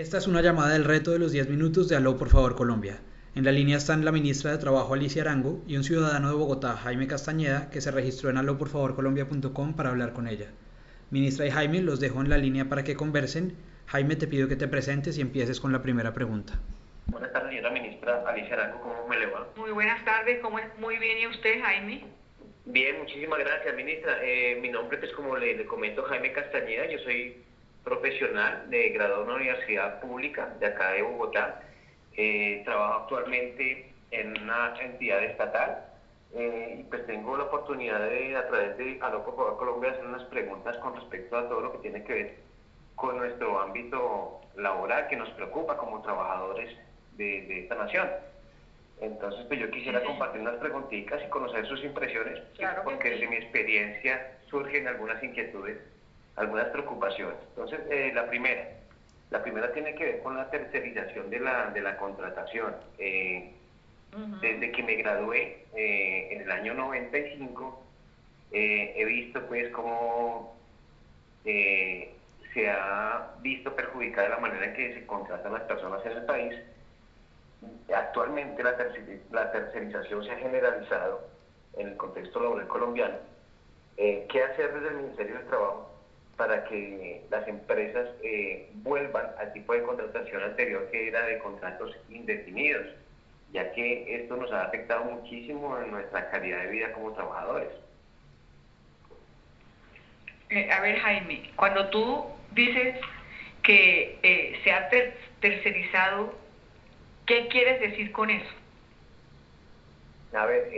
Esta es una llamada del reto de los 10 minutos de Aló por favor Colombia. En la línea están la ministra de Trabajo Alicia Arango y un ciudadano de Bogotá, Jaime Castañeda, que se registró en alóporfavorcolombia.com para hablar con ella. Ministra y Jaime, los dejo en la línea para que conversen. Jaime, te pido que te presentes y empieces con la primera pregunta. Buenas tardes, señora ministra Alicia Arango, ¿cómo me le va? Muy buenas tardes, ¿cómo es? Muy bien, ¿y usted, Jaime? Bien, muchísimas gracias, ministra. Eh, mi nombre, es pues, como le, le comento, Jaime Castañeda, yo soy profesional de grado en una universidad pública de acá de Bogotá. Eh, trabajo actualmente en una entidad estatal eh, y pues tengo la oportunidad de a través de por favor Colombia hacer unas preguntas con respecto a todo lo que tiene que ver con nuestro ámbito laboral que nos preocupa como trabajadores de, esta nación. Entonces, pues yo quisiera compartir unas preguntitas y conocer sus impresiones, porque desde mi experiencia surgen algunas inquietudes, algunas preocupaciones. Entonces, eh, la primera, la primera tiene que ver con la tercerización de la, de la contratación. Eh, desde que me gradué eh, en el año 95, eh, he visto pues cómo se ha visto perjudicada la manera en que se contratan las personas en el país. Actualmente la, la tercerización se ha generalizado en el contexto laboral colombiano. ¿Qué hacer desde el Ministerio del Trabajo para que las empresas eh, vuelvan al tipo de contratación anterior que era de contratos indefinidos, ya que esto nos ha afectado muchísimo en nuestra calidad de vida como trabajadores. Eh, a ver, Jaime, cuando tú dices que eh, se ha tercerizado, ¿qué quieres decir con eso? A ver,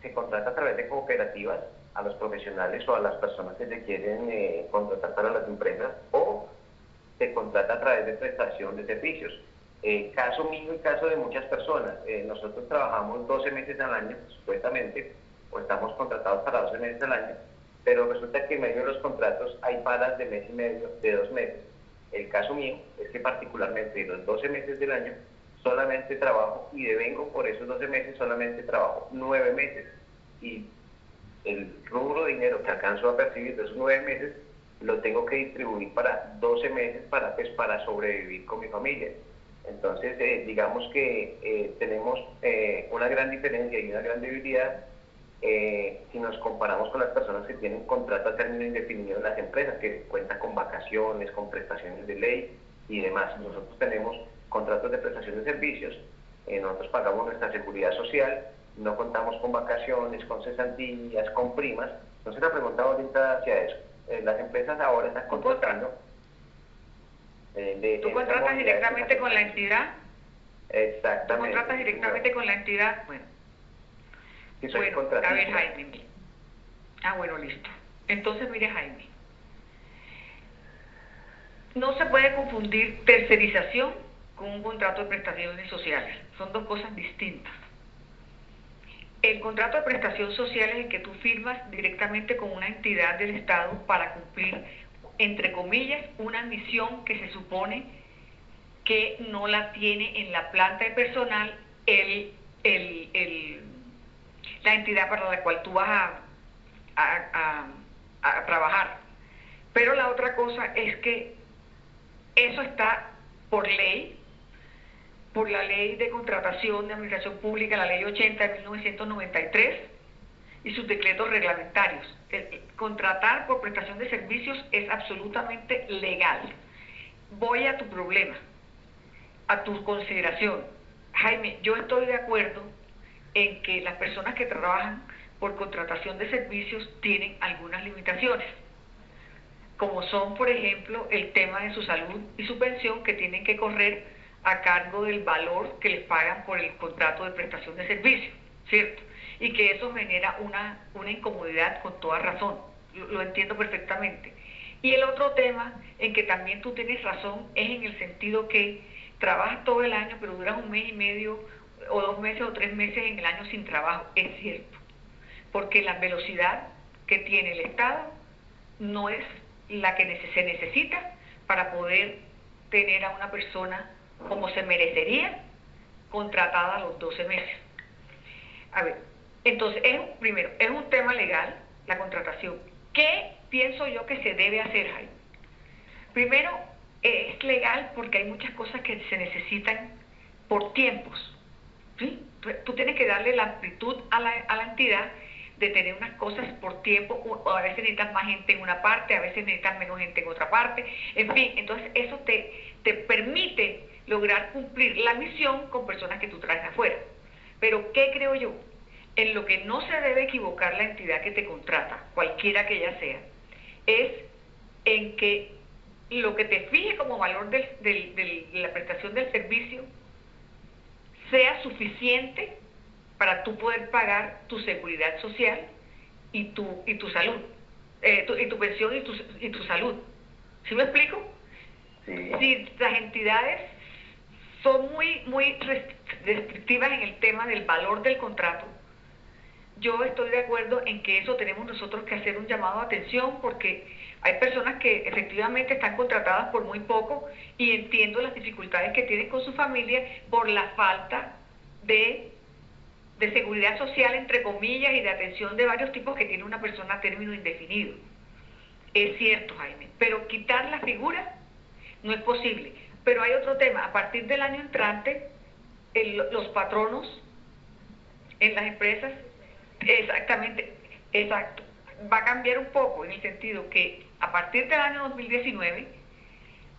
se contrata a través de cooperativas a los profesionales o a las personas que se quieren eh, contratar para las empresas o se contrata a través de prestación de servicios. Eh, caso mío y caso de muchas personas, eh, nosotros trabajamos 12 meses al año, supuestamente, o estamos contratados para 12 meses al año, pero resulta que en medio de los contratos hay paras de mes y medio, de dos meses. El caso mío es que particularmente los 12 meses del año solamente trabajo y devengo por esos 12 meses solamente trabajo 9 meses y el rubro de dinero que alcanzo a percibir de esos nueve meses lo tengo que distribuir para 12 meses para, pues, para sobrevivir con mi familia. Entonces, eh, digamos que eh, tenemos eh, una gran diferencia y una gran debilidad si nos comparamos con las personas que tienen contrato a término indefinido en las empresas, que cuentan con vacaciones, con prestaciones de ley y demás. Nosotros tenemos contratos de prestación de servicios, nosotros pagamos nuestra seguridad social no contamos con vacaciones, con cesantías, con primas. Entonces la pregunta orientada hacia eso. Eh, las empresas ahora están contratando. Eh, ¿Tú contratas directamente con la entidad? Exactamente. ¿Tú contratas directamente con la entidad? Bueno. Sí, soy bueno, a ver, Jaime. Ah, bueno, listo. Entonces, mire, Jaime. No se puede confundir tercerización con un contrato de prestaciones sociales. Son dos cosas distintas. El contrato de prestación social es el que tú firmas directamente con una entidad del Estado para cumplir, entre comillas, una misión que se supone que no la tiene en la planta de personal el, la entidad para la cual tú vas a, a trabajar. Pero la otra cosa es que eso está por ley por la ley de contratación de administración pública, la ley 80 de 1993 y sus decretos reglamentarios. contratar por prestación de servicios es absolutamente legal. Voy a tu problema, a tu consideración. Jaime, yo estoy de acuerdo en que las personas que trabajan por contratación de servicios tienen algunas limitaciones, como son, por ejemplo, el tema de su salud y su pensión que tienen que correr a cargo del valor que les pagan por el contrato de prestación de servicio, ¿cierto? Y que eso genera una, una incomodidad con toda razón, lo, entiendo perfectamente. Y el otro tema en que también tú tienes razón es en el sentido que trabajas todo el año, pero duras un mes y medio o dos meses o tres meses en el año sin trabajo, es cierto, porque la velocidad que tiene el Estado no es la que se necesita para poder tener a una persona como se merecería, contratada a los 12 meses. A ver, entonces, es, primero, es un tema legal la contratación. ¿Qué pienso yo que se debe hacer, ahí? Primero, es legal porque hay muchas cosas que se necesitan por tiempos. ¿sí? Tú, tienes que darle la amplitud a la, a la entidad de tener unas cosas por tiempo, o a veces necesitas más gente en una parte, a veces necesitas menos gente en otra parte, en fin, entonces eso te, te permite lograr cumplir la misión con personas que tú traes afuera. Pero, ¿qué creo yo? En lo que no se debe equivocar la entidad que te contrata, cualquiera que ella sea, es en que lo que te fije como valor de la prestación del servicio sea suficiente para tú poder pagar tu seguridad social y tu, y tu salud, eh, y tu pensión y tu, y tu salud. ¿Sí me explico? Si las entidades son muy, muy restrictivas en el tema del valor del contrato, yo estoy de acuerdo en que eso tenemos nosotros que hacer un llamado de atención porque hay personas que efectivamente están contratadas por muy poco y entiendo las dificultades que tienen con su familia por la falta de, de seguridad social, entre comillas, y de atención de varios tipos que tiene una persona a término indefinido. Es cierto, Jaime, pero quitar la figura no es posible. Pero hay otro tema, a partir del año entrante, los patronos en las empresas, exactamente, exacto, va a cambiar un poco en el sentido que a partir del año 2019,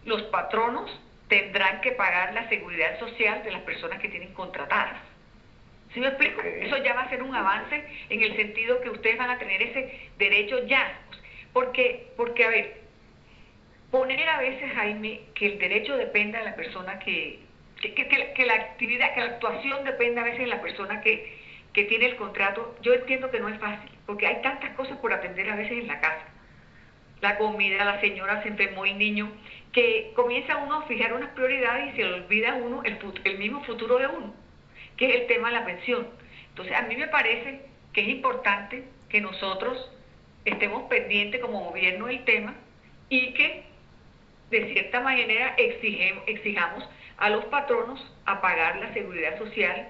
los patronos tendrán que pagar la seguridad social de las personas que tienen contratadas. ¿Sí me explico? Eso ya va a ser un avance en el sentido que ustedes van a tener ese derecho ya. Porque, porque a ver, poner a veces, Jaime, que el derecho dependa de la persona que, que, la actividad, que la actuación dependa a veces de la persona que, que tiene el contrato, yo entiendo que no es fácil, porque hay tantas cosas por atender a veces en la casa. La comida, la señora se enfermó el niño, que comienza uno a fijar unas prioridades y se olvida uno el, el mismo futuro de uno, que es el tema de la pensión. Entonces, a mí me parece que es importante que nosotros estemos pendientes como gobierno del tema y que de cierta manera exijamos a los patronos a pagar la seguridad social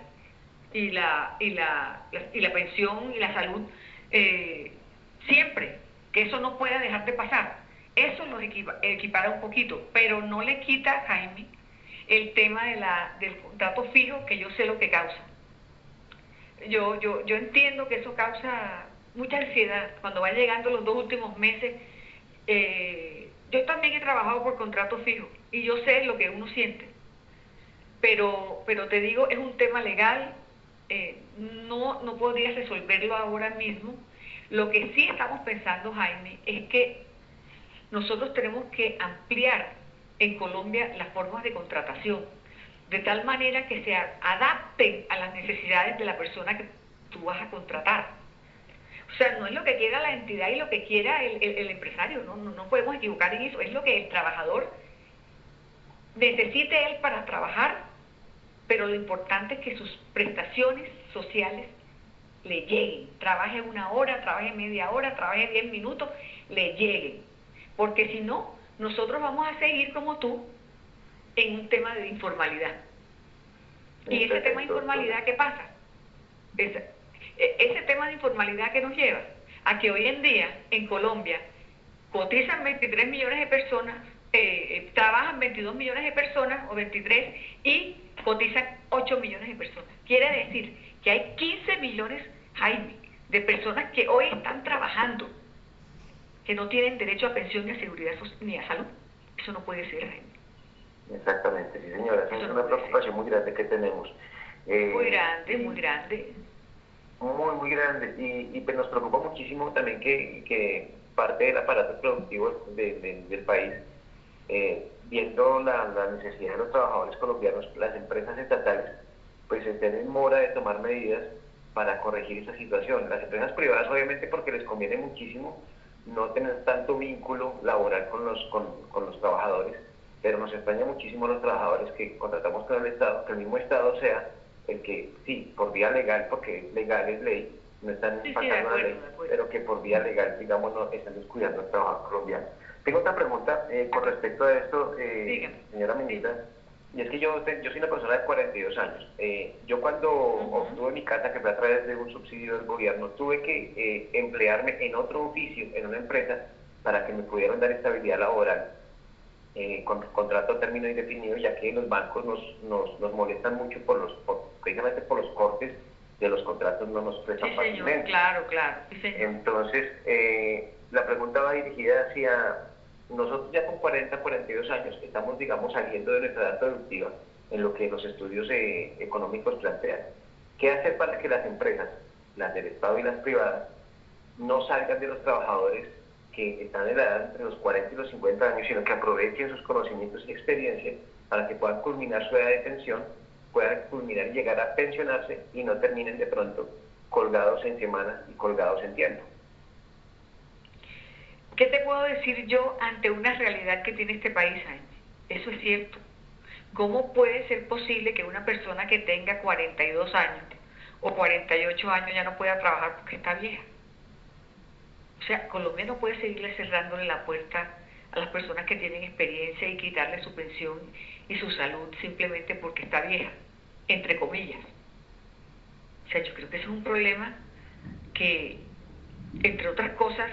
y la, y la, y la pensión y la salud eh, siempre, que eso no pueda dejar de pasar. Eso los equipara un poquito, pero no le quita, Jaime, el tema de la, del contrato fijo, que yo sé lo que causa. Yo, yo, yo entiendo que eso causa mucha ansiedad cuando van llegando los dos últimos meses. Eh, yo también he trabajado por contrato fijo y yo sé lo que uno siente. Pero, pero te digo, es un tema legal, eh, no, no podría resolverlo ahora mismo. Lo que sí estamos pensando, Jaime, es que nosotros tenemos que ampliar en Colombia las formas de contratación, de tal manera que se adapten a las necesidades de la persona que tú vas a contratar. O sea, no es lo que quiera la entidad y lo que quiera el, empresario, no, no, no podemos equivocar en eso, es lo que el trabajador necesite él para trabajar, pero lo importante es que sus prestaciones sociales le lleguen. Trabaje una hora, trabaje media hora, trabaje diez minutos, le lleguen. Porque si no, nosotros vamos a seguir como tú en un tema de informalidad. Y ese tema de informalidad, ¿qué pasa? E, ese tema de informalidad que nos lleva a que hoy en día en Colombia cotizan 23 millones de personas, eh, eh, trabajan 22 millones de personas o 23 y cotizan 8 millones de personas. Quiere decir que hay 15 millones, Jaime, de personas que hoy están trabajando, que no tienen derecho a pensión ni a seguridad ni a salud. Eso no puede ser, Jaime. Exactamente, sí señora. es una preocupación muy grande que tenemos. muy eh, grande, muy grande muy, muy grande y, y pues nos preocupa muchísimo también que, que parte del aparato productivo del país, eh, viendo la, la, necesidad de los trabajadores colombianos, las empresas estatales, pues estén en mora de tomar medidas para corregir esa situación. Las empresas privadas obviamente porque les conviene muchísimo no tener tanto vínculo laboral con los, con, con los trabajadores, pero nos extraña muchísimo los trabajadores que contratamos con el Estado, que el mismo Estado sea el que sí, por vía legal, porque legal es ley, no están pasando la ley, pero que por vía legal, digamos, no están descuidando el trabajo colombiano. Tengo otra pregunta eh, con respecto a esto, eh, señora ministra, y es que yo, yo soy una persona de 42 años. Eh, yo cuando obtuve mi casa, que fue a través de un subsidio del gobierno, tuve que emplearme en otro oficio, en una empresa, para que me pudieran dar estabilidad laboral. Eh, con contrato a término indefinido, ya que los bancos nos, nos, nos molestan mucho por los, precisamente por los cortes de los contratos no nos prestan sí, fácilmente. claro, claro. Entonces, eh, la pregunta va dirigida hacia nosotros ya con 40, 42 años estamos, digamos, saliendo de nuestra edad productiva en lo que los estudios eh, económicos plantean. ¿Qué hacer para que las empresas, las del Estado y las privadas, no salgan de los trabajadores que están en la edad entre los 40 y los 50 años, sino que aprovechen sus conocimientos y experiencia para que puedan culminar su edad de pensión, puedan culminar y llegar a pensionarse y no terminen de pronto colgados en semanas y colgados en tiempo. ¿Qué te puedo decir yo ante una realidad que tiene este país, Jaime? Eso es cierto. ¿Cómo puede ser posible que una persona que tenga 42 años o 48 años ya no pueda trabajar porque está vieja? O sea, Colombia no puede seguirle cerrándole la puerta a las personas que tienen experiencia y quitarle su pensión y su salud simplemente porque está vieja, entre comillas. O sea, yo creo que ese es un problema que, entre otras cosas,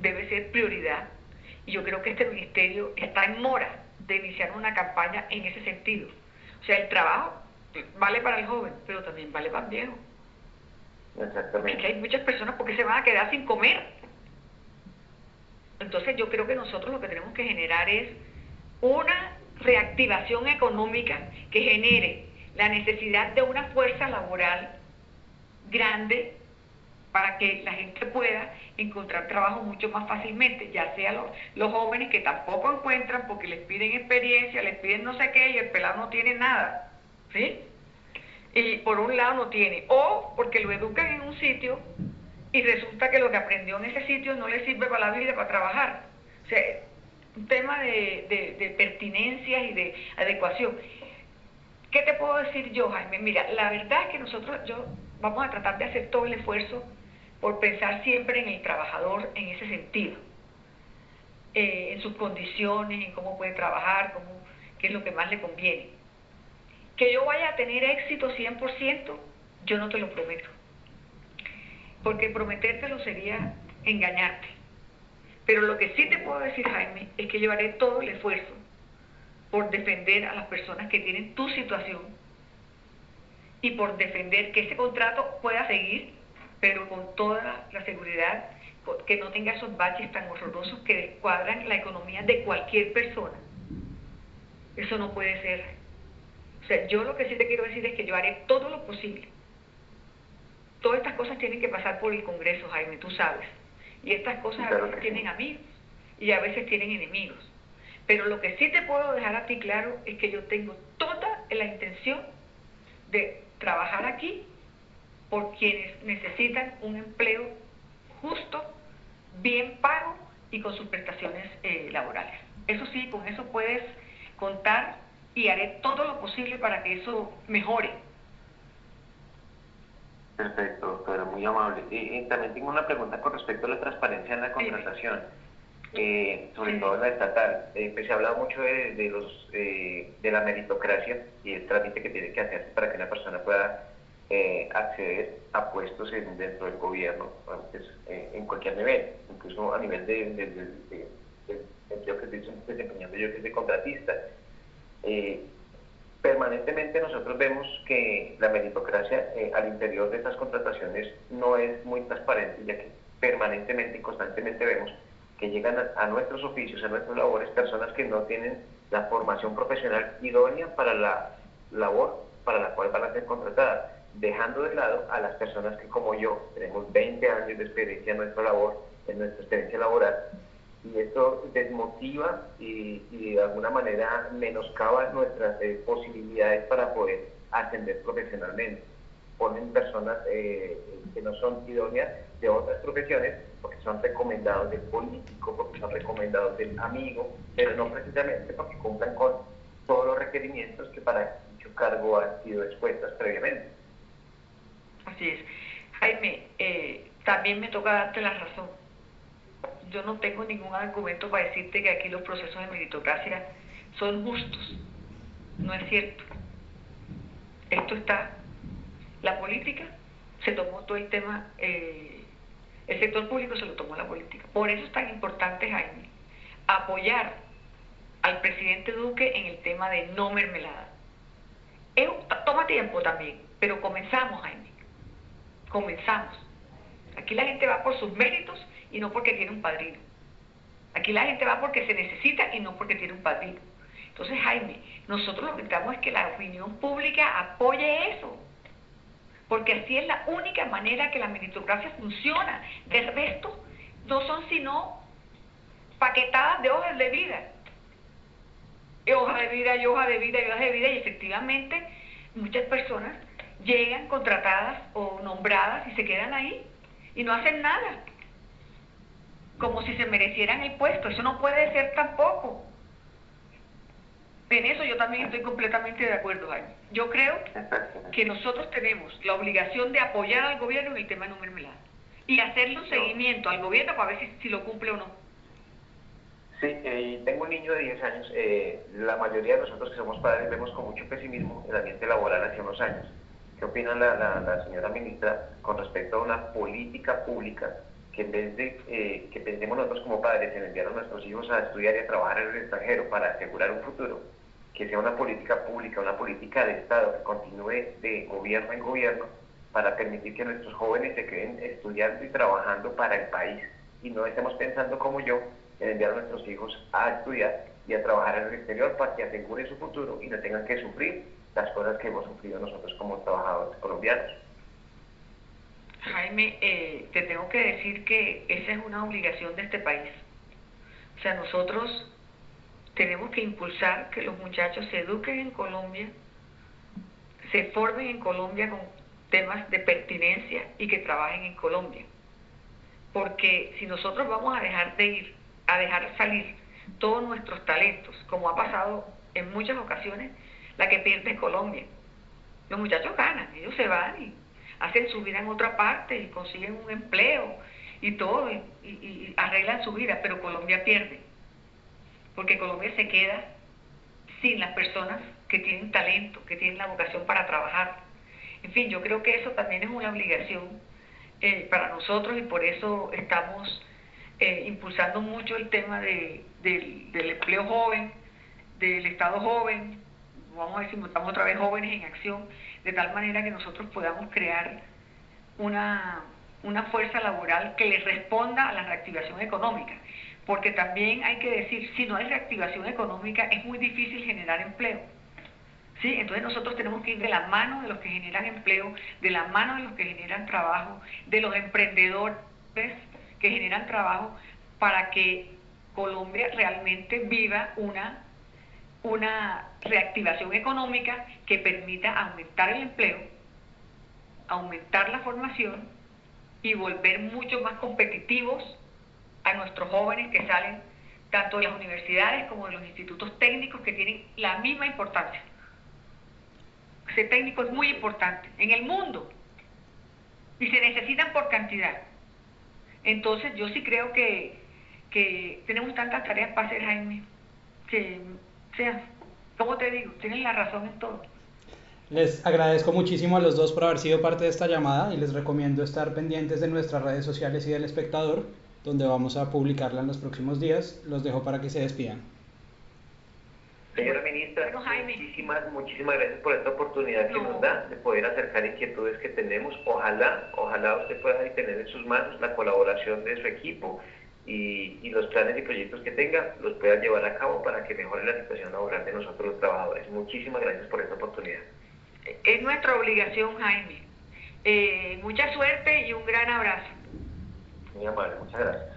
debe ser prioridad. Y yo creo que este ministerio está en mora de iniciar una campaña en ese sentido. O sea, el trabajo vale para el joven, pero también vale para el viejo. Exactamente. Porque hay muchas personas porque se van a quedar sin comer. Entonces yo creo que nosotros lo que tenemos que generar es una reactivación económica que genere la necesidad de una fuerza laboral grande para que la gente pueda encontrar trabajo mucho más fácilmente, ya sea los, jóvenes que tampoco encuentran porque les piden experiencia, les piden no sé qué y el pelado no tiene nada, ¿sí? Y por un lado no tiene, o porque lo educan en un sitio y resulta que lo que aprendió en ese sitio no le sirve para la vida, para trabajar. O sea, un tema de, de, pertinencias y de adecuación. ¿Qué te puedo decir yo, Jaime? Mira, la verdad es que nosotros, yo, vamos a tratar de hacer todo el esfuerzo por pensar siempre en el trabajador en ese sentido, eh, en sus condiciones, en cómo puede trabajar, cómo, qué es lo que más le conviene. Que yo vaya a tener éxito 100%, yo no te lo prometo, porque prometértelo sería engañarte. Pero lo que sí te puedo decir, Jaime, es que yo haré todo el esfuerzo por defender a las personas que tienen tu situación y por defender que ese contrato pueda seguir pero con toda la seguridad que no tenga esos baches tan horrorosos que descuadran la economía de cualquier persona. Eso no puede ser. O sea, yo lo que sí te quiero decir es que yo haré todo lo posible. Todas estas cosas tienen que pasar por el Congreso, Jaime, tú sabes. Y estas cosas a veces tienen amigos y a veces tienen enemigos. Pero lo que sí te puedo dejar a ti claro es que yo tengo toda la intención de trabajar aquí por quienes necesitan un empleo justo, bien pago y con sus prestaciones eh, laborales. Eso sí, con eso puedes contar y haré todo lo posible para que eso mejore. Perfecto, doctora, muy amable. Y, también tengo una pregunta con respecto a la transparencia en la contratación, eh, sobre todo en la estatal. Eh, pues se ha hablado mucho de, los, de la meritocracia y el trámite que tiene que hacerse para que una persona pueda eh, acceder a puestos dentro del gobierno pues, eh, en cualquier nivel, incluso a nivel de, de, empleo que estoy desempeñando yo que es de contratista. Eh, permanentemente nosotros vemos que la meritocracia al interior de estas contrataciones no es muy transparente, ya que permanentemente y constantemente vemos que llegan a, a nuestros oficios, a nuestras labores, personas que no tienen la formación profesional idónea para la labor para la cual van a ser contratadas dejando de lado a las personas que como yo tenemos 20 años de experiencia en nuestra labor, en nuestra experiencia laboral, y esto desmotiva y, de alguna manera menoscaba nuestras eh, posibilidades para poder ascender profesionalmente. Ponen personas eh, que no son idóneas de otras profesiones porque son recomendados del político, porque son recomendados del amigo, pero no precisamente porque cumplan con todos los requerimientos que para dicho cargo han sido expuestas previamente. Así es. Jaime, eh, también me toca darte la razón. Yo no tengo ningún argumento para decirte que aquí los procesos de meritocracia son justos. No es cierto. Esto está. La política se tomó todo el tema, eh, el sector público se lo tomó la política. Por eso es tan importante, Jaime, apoyar al presidente Duque en el tema de no mermelada. toma tiempo también, pero comenzamos, Jaime. Comenzamos. Aquí la gente va por sus méritos y no porque tiene un padrino. Aquí la gente va porque se necesita y no porque tiene un padrino. Entonces, Jaime, nosotros lo que necesitamos es que la opinión pública apoye eso. Porque así es la única manera que la meritocracia funciona. De resto, no son sino paquetadas de hojas de vida. Y de vida, y hoja de vida, y hoja de vida, y efectivamente muchas personas llegan contratadas o nombradas y se quedan ahí y no hacen nada, como si se merecieran el puesto. Eso no puede ser tampoco. En eso yo también estoy completamente de acuerdo, Jaime. Yo creo que nosotros tenemos la obligación de apoyar al gobierno en el tema de no mermelada y hacerle un seguimiento al gobierno para ver si, si lo cumple o no. Sí, eh, tengo un niño de 10 años. Eh, la mayoría de nosotros que somos padres vemos con mucho pesimismo el ambiente laboral hace unos años. ¿Qué opina la, señora ministra con respecto a una política pública que en vez de eh, que pensemos nosotros como padres en enviar a nuestros hijos a estudiar y a trabajar en el extranjero para asegurar un futuro, que sea una política pública, una política de Estado que continúe de gobierno en gobierno para permitir que nuestros jóvenes se queden estudiando y trabajando para el país y no estemos pensando como yo en enviar a nuestros hijos a estudiar y a trabajar en el exterior para que aseguren su futuro y no tengan que sufrir las cosas que hemos sufrido nosotros como trabajadores colombianos. Jaime, eh, te tengo que decir que esa es una obligación de este país. O sea, nosotros tenemos que impulsar que los muchachos se eduquen en Colombia, se formen en Colombia con temas de pertinencia y que trabajen en Colombia. Porque si nosotros vamos a dejar de ir, a dejar salir todos nuestros talentos, como ha pasado en muchas ocasiones, la que pierde es Colombia. Los muchachos ganan, ellos se van y hacen su vida en otra parte y consiguen un empleo y todo y, arreglan su vida, pero Colombia pierde, porque Colombia se queda sin las personas que tienen talento, que tienen la vocación para trabajar. En fin, yo creo que eso también es una obligación eh, para nosotros y por eso estamos eh, impulsando mucho el tema del empleo joven, del Estado joven, vamos a decir, estamos otra vez jóvenes en acción, de tal manera que nosotros podamos crear una, una fuerza laboral que le responda a la reactivación económica. Porque también hay que decir, si no hay reactivación económica, es muy difícil generar empleo. ¿Sí? Entonces nosotros tenemos que ir de la mano de los que generan empleo, de la mano de los que generan trabajo, de los emprendedores que generan trabajo, para que Colombia realmente viva una una reactivación económica que permita aumentar el empleo, aumentar la formación y volver mucho más competitivos a nuestros jóvenes que salen tanto de las universidades como de los institutos técnicos que tienen la misma importancia. Ese técnico es muy importante en el mundo y se necesitan por cantidad. Entonces yo sí creo que, que tenemos tantas tareas para hacer, Jaime, que sea, como te digo, tienen la razón en todo. Les agradezco muchísimo a los dos por haber sido parte de esta llamada y les recomiendo estar pendientes de nuestras redes sociales y del espectador, donde vamos a publicarla en los próximos días. Los dejo para que se despidan. Señora ministra, muchísimas, muchísimas gracias por esta oportunidad que nos da de poder acercar inquietudes que tenemos. Ojalá, ojalá usted pueda tener en sus manos la colaboración de su equipo y, los planes y proyectos que tenga los pueda llevar a cabo para que mejore la situación laboral de nosotros los trabajadores. Muchísimas gracias por esta oportunidad. Es nuestra obligación, Jaime. Eh, mucha suerte y un gran abrazo. Muy amable, muchas gracias.